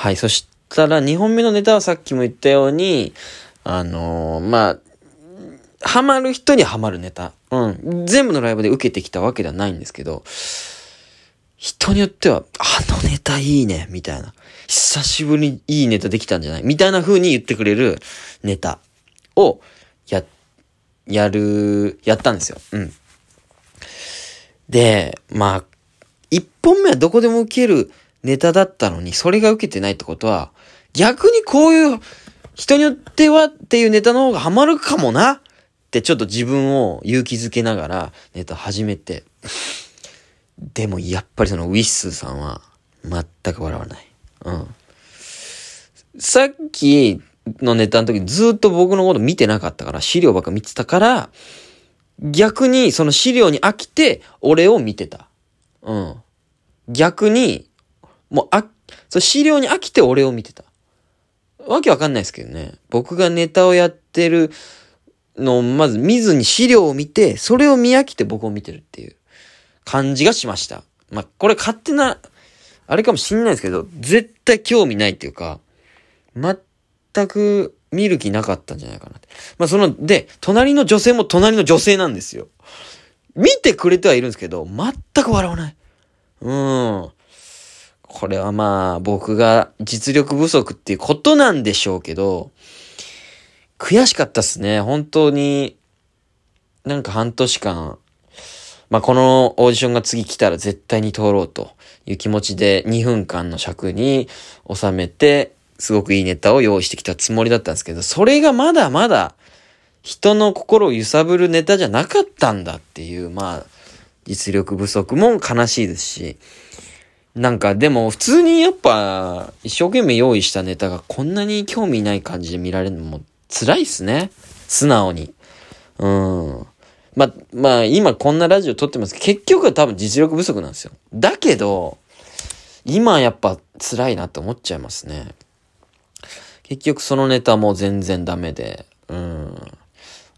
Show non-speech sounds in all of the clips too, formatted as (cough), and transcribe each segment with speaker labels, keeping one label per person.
Speaker 1: はい。そしたら、2本目のネタはさっきも言ったように、あのー、まあ、ハマる人にはまるネタ。うん。全部のライブで受けてきたわけではないんですけど、人によっては、あのネタいいね、みたいな。久しぶりにいいネタできたんじゃない？みたいな風に言ってくれるネタを、や、やる、やったんですよ。うん。で、まあ、一本目はどこでも受けるネタだったのに、それが受けてないってことは、逆にこういう、人によってはっていうネタの方がハマるかもなってちょっと自分を勇気づけながらネタ始めて。でもやっぱりそのウィッスーさんは全く笑わない。うん。さっきのネタの時ずっと僕のこと見てなかったから、資料ばっか見てたから、逆にその資料に飽きて俺を見てた。うん。逆に、もうあ、その資料に飽きて俺を見てた。わけわかんないですけどね。僕がネタをやってるのをまず見ずに資料を見て、それを見飽きて僕を見てるっていう感じがしました。まあ、これ勝手な、あれかもしんないですけど、絶対興味ないっていうか、全く見る気なかったんじゃないかなって。まあ、その、で、隣の女性も隣の女性なんですよ。見てくれてはいるんですけど、全く笑わない。うん。これはまあ、僕が実力不足っていうことなんでしょうけど、悔しかったっすね。本当に、なんか半年間、まあ、このオーディションが次来たら絶対に通ろうという気持ちで2分間の尺に収めて、すごくいいネタを用意してきたつもりだったんですけど、それがまだまだ人の心を揺さぶるネタじゃなかったんだっていう、まあ、実力不足も悲しいですし、なんかでも普通にやっぱ一生懸命用意したネタがこんなに興味ない感じで見られるのも辛いっすね。素直に。うん。ま、まあ今こんなラジオ撮ってますけど、結局は多分実力不足なんですよ。だけど、今やっぱ辛いなって思っちゃいますね。結局そのネタも全然ダメで、うん。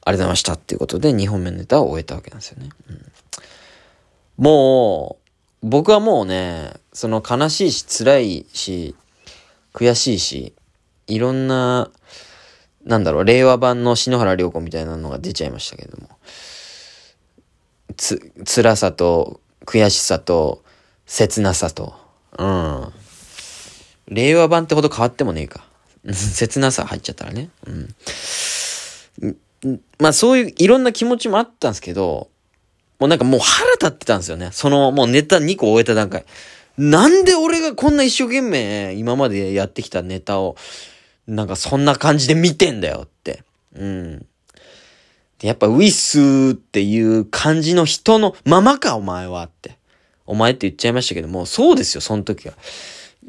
Speaker 1: ありがとうございましたっていうことで2本目のネタを終えたわけなんですよね。うん、もう、僕はもうね、その悲しいし辛いし、悔しいし、いろんな、なんだろう、令和版の篠原涼子みたいなのが出ちゃいましたけども。つ、辛さと、悔しさと、切なさと、うん。令和版ってほど変わってもねえか。(laughs) 切なさ入っちゃったらね。うん。まあそういういろんな気持ちもあったんですけど、もうなんかもう腹立ってたんですよね。そのもうネタ2個終えた段階。なんで俺がこんな一生懸命今までやってきたネタを、なんかそんな感じで見てんだよって。うん。やっぱウィスっていう感じの人のままかお前はって。お前って言っちゃいましたけども、そうですよ、その時は。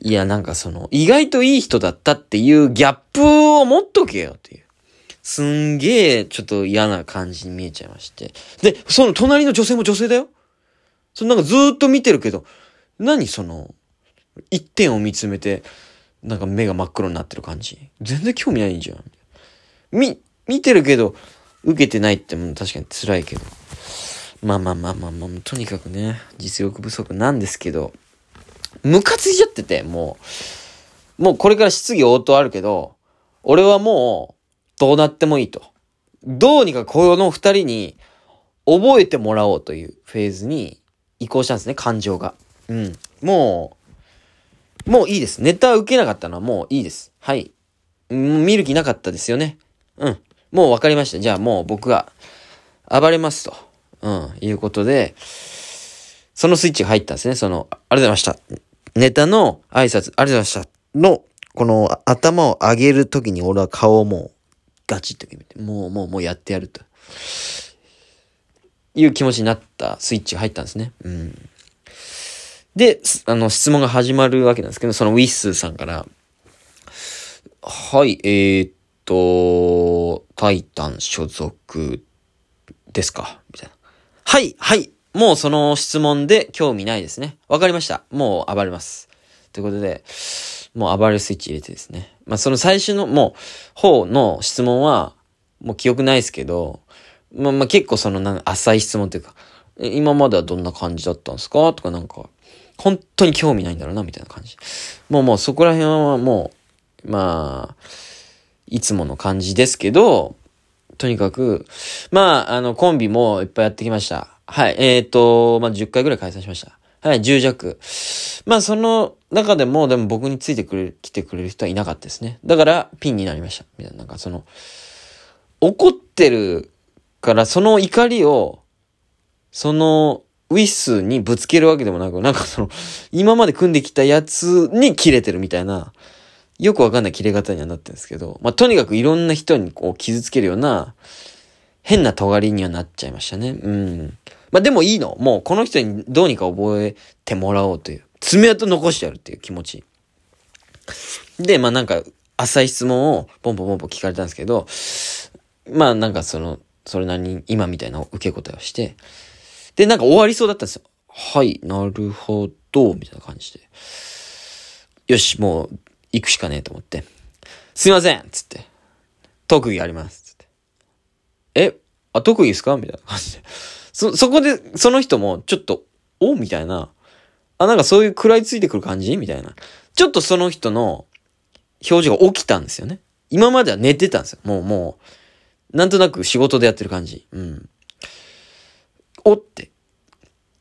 Speaker 1: いや、なんかその、意外といい人だったっていうギャップを持っとけよっていう。すんげえ、ちょっと嫌な感じに見えちゃいまして。で、その隣の女性も女性だよ。そのなんかずーっと見てるけど、何その、一点を見つめて、なんか目が真っ黒になってる感じ。全然興味ないんじゃん。み、見てるけど、受けてないっても確かに辛いけど。まあまあまあまあまあ、とにかくね、実力不足なんですけど、ムカついちゃってて、もう、もうこれから質疑応答あるけど、俺はもう、どうなってもいいと。どうにかこの二人に覚えてもらおうというフェーズに移行したんですね、感情が。うん。もう、もういいです。ネタ受けなかったのはもういいです。はい。見る気なかったですよね。うん。もう分かりました。じゃあもう僕が暴れますと。うん。いうことで、そのスイッチが入ったんですね。その、ありがとうございました。ネタの挨拶、ありがとうございました。の、この頭を上げるときに俺は顔をもうガチッと決めて、もうもうもうやってやると。いう気持ちになったスイッチが入ったんですね。うん。で、あの、質問が始まるわけなんですけど、そのウィッスーさんから、はい、えー、っと、タイタン所属ですか？みたいな。はい、はい。もうその質問で興味ないですね。わかりました。もう暴れます。ということで、もう暴れるスイッチ入れてですね。まあその最初のもう方の質問は、もう記憶ないですけど、まあまあ結構そのなん浅い質問というか、今まではどんな感じだったんですか？とかなんか本当に興味ないんだろうな、みたいな感じ。もうもうそこら辺はもう、まあ、いつもの感じですけど、とにかく、まあ、あの、コンビもいっぱいやってきました。はい。えっ、ー、と、まあ、10回ぐらい開催しました。はい、10弱。まあ、その中でも、でも僕についてくれ、来てくれる人はいなかったですね。だから、ピンになりました。みたいな、なんかその、怒ってるから、その怒りを、その、ウィスにぶつけるわけでもなく、なんかその、今まで組んできたやつに切れてるみたいな、よくわかんない切れ方にはなってるんですけど、まあ、とにかくいろんな人にこう傷つけるような、変な尖りにはなっちゃいましたね。うん。まあ、でもいいの。もうこの人にどうにか覚えてもらおうという。爪痕残してやるっていう気持ち。で、まあなんか、浅い質問をポンポンポンポン聞かれたんですけど、まあなんかその、それなりに今みたいな受け答えをして、で、なんか終わりそうだったんですよ。はい、なるほど、みたいな感じで。よし、もう、行くしかねえと思って。すいませんつって。特技あります。えあ、特技ですか？みたいな感じで。(laughs) そ、そこで、その人も、ちょっと、お？みたいな。あ、なんかそういう食らいついてくる感じ？みたいな。ちょっとその人の表情が起きたんですよね。今までは寝てたんですよ。もう、もう、なんとなく仕事でやってる感じ。うん。おって。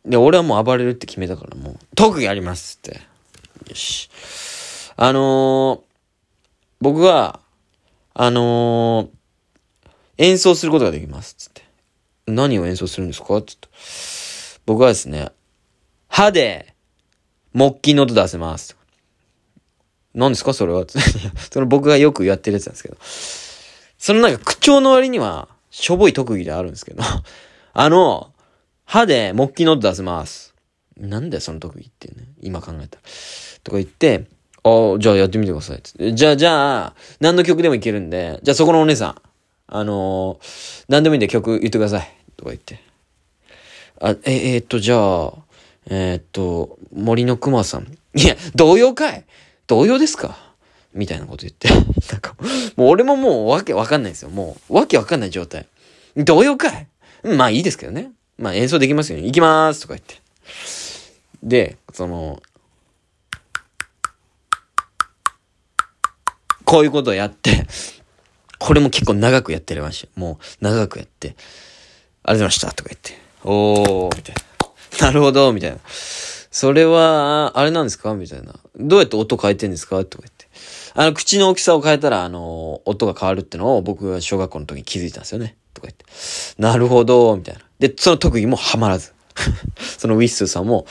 Speaker 1: で、俺はもう暴れるって決めたから、もう、特技ありますって。よし。あのー、僕は、あのー、演奏することができます。つって。何を演奏するんですか？つって。僕はですね、歯で、木琴の音出せます。何ですか？それは。(laughs) その僕がよくやってるやつなんですけど。そのなんか口調の割には、しょぼい特技であるんですけど。(laughs) あの、歯で木琴の音出せます。なんだよ、その特技ってね。今考えたら。とか言って、ああ、じゃあやってみてください。つって。じゃあ、じゃあ、何の曲でもいけるんで、じゃあそこのお姉さん、あのー、何でもいいんで曲言ってください。とか言って。あ、え、えー、っと、じゃあ、えー、っと、森の熊さん。いや、童謡かい童謡ですか？みたいなこと言って。(laughs) なんか、もう俺ももうわけわかんないですよ。もう、わけわかんない状態。童謡かいまあいいですけどね。まあ演奏できますよね。行きまーすとか言って。で、その、こういうことをやって、これも結構長くやってるました。もう長くやって、ありがとうございましたとか言って、おー、みたいな。なるほど、みたいな。それは、あれなんですかみたいな。どうやって音変えてんですかとか言って。あの、口の大きさを変えたら、あの、音が変わるってのを僕は小学校の時に気づいたんですよね。とか言って。なるほど、みたいな。で、その特技もハマらず。(laughs) そのウィッスーさんも、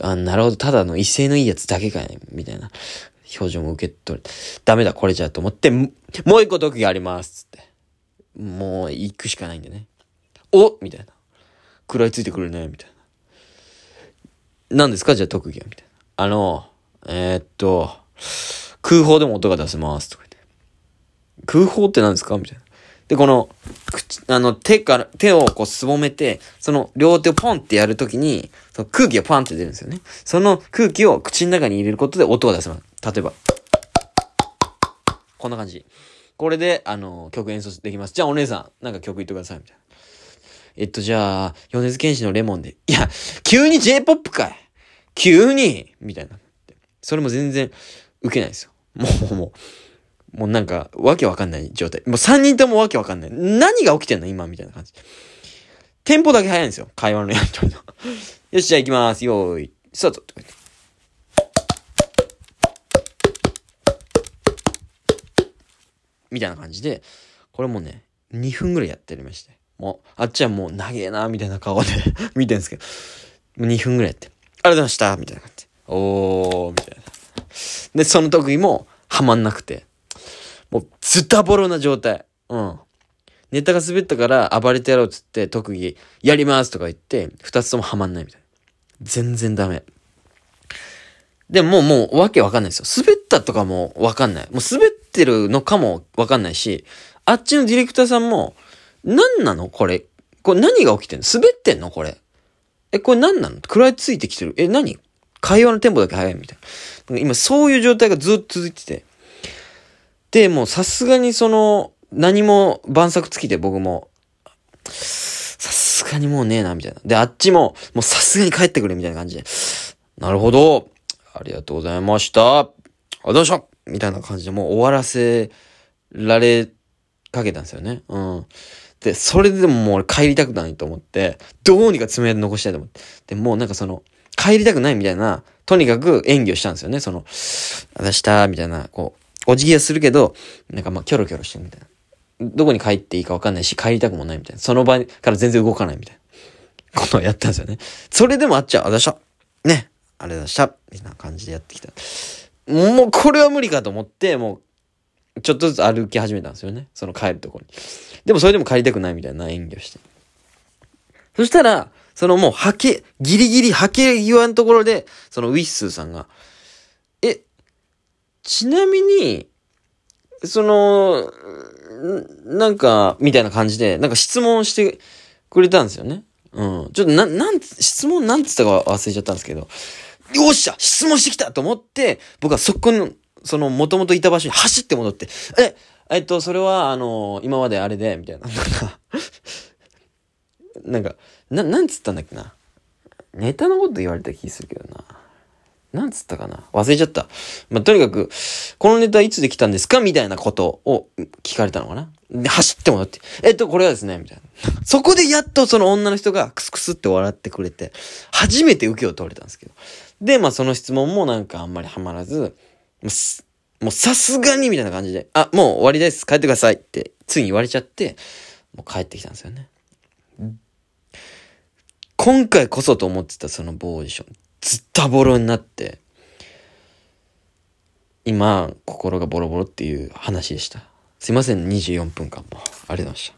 Speaker 1: あ、なるほど、ただの威勢のいいやつだけかい、みたいな。表情も受け取る。ダメだ、これじゃと思って、もう一個特技あります、つって。もう行くしかないんでね。おみたいな。食らいついてくるね、みたいな。何ですかじゃあ特技はみたいな。あの、えー、っと、空砲でも音が出せます、とか言って。空砲って何ですかみたいな。で、この、口、あの、手から、手をこうすぼめて、その両手をポンってやるときに、その空気がポンって出るんですよね。その空気を口の中に入れることで音が出せます。例えば、こんな感じ。これで、あの、曲演奏できます。じゃあお姉さん、なんか曲言ってください、みたいな。えっと、じゃあ、米津玄師のレモンで。いや、急に J-POP かい急にみたいな。それも全然受けないですよ。もう、もう、もうなんか、わけわかんない状態。もう3人ともわけわかんない。何が起きてんの？今？みたいな感じ。テンポだけ早いんですよ。会話のやりとりの。よし、じゃあ行きます。よーい、スタートみたいな感じで、これもね、2分ぐらいやっておりまして。もう、あっちはもう長えな、みたいな顔で (laughs) 見てるんですけど、2分ぐらいやって、ありがとうございましたみたいな感じで。おー、みたいな。で、その特技もハマんなくて、もうズタボロな状態。うん。ネタが滑ったから暴れてやろうっつって特技やりますとか言って、二つともハマんないみたいな。全然ダメ。でももう、もうわけわかんないですよ。滑ったとかもわかんない。もう滑ってるのかもわかんないし、あっちのディレクターさんも、何なの？これ。これ何が起きてんの？滑ってんの？これ。え、これ何なの？食らいついてきてる。え、何？会話のテンポだけ早いみたいな。今そういう状態がずっと続いてて。で、もうさすがにその、何も晩作尽きて僕も、さすがにもうねえな、みたいな。で、あっちも、もうさすがに帰ってくれ、みたいな感じで。なるほど。ありがとうございました。ありがとうございました。みたいな感じでもう終わらせられかけたんですよね。うん。で、それでももう帰りたくないと思って、どうにか爪痕残したいと思って。で、もうなんかその、帰りたくないみたいな、とにかく演技をしたんですよね。その、あざした、みたいな、こう、お辞儀はするけど、なんかまあ、キョロキョロしてるみたいな。どこに帰っていいかわかんないし、帰りたくもないみたいな。その場から全然動かないみたいな。ことをやったんですよね。それでもあっちゃう、あざした。ね。ありがとうございました。みたいな感じでやってきた。もう、これは無理かと思って、もう、ちょっとずつ歩き始めたんですよね。その帰るところに。でもそれでも帰りたくないみたいな演技をして。そしたら、そのもう、はけ、ギリギリ、はけ際のところで、そのウィッスーさんが、え、ちなみに、その、なんか、みたいな感じで、なんか質問してくれたんですよね。うん。ちょっとな、なん、質問なんつったか忘れちゃったんですけど、よっしゃ質問してきたと思って、僕はそこの、その、もともといた場所に走って戻って、え、えっと、それは、あの、今まであれで、みたいな。なんか、なんか、な、なんつったんだっけな。ネタのこと言われた気するけどな。なんつったかな忘れちゃった。まあ、とにかく、このネタいつできたんですか？みたいなことを聞かれたのかなで、走って戻って、えっと、これはですね、みたいな。(laughs) そこでやっとその女の人がクスクスって笑ってくれて、初めて受けを取れたんですけど。で、まあ、その質問もなんかあんまりハマらず、もうさすがにみたいな感じで、あ、もう終わりです。帰ってくださいって、ついに言われちゃって、もう帰ってきたんですよね。今回こそと思ってたその某オーディション、ずったボロになって、今、心がボロボロっていう話でした。すいません、24分間も。ありがとうございました。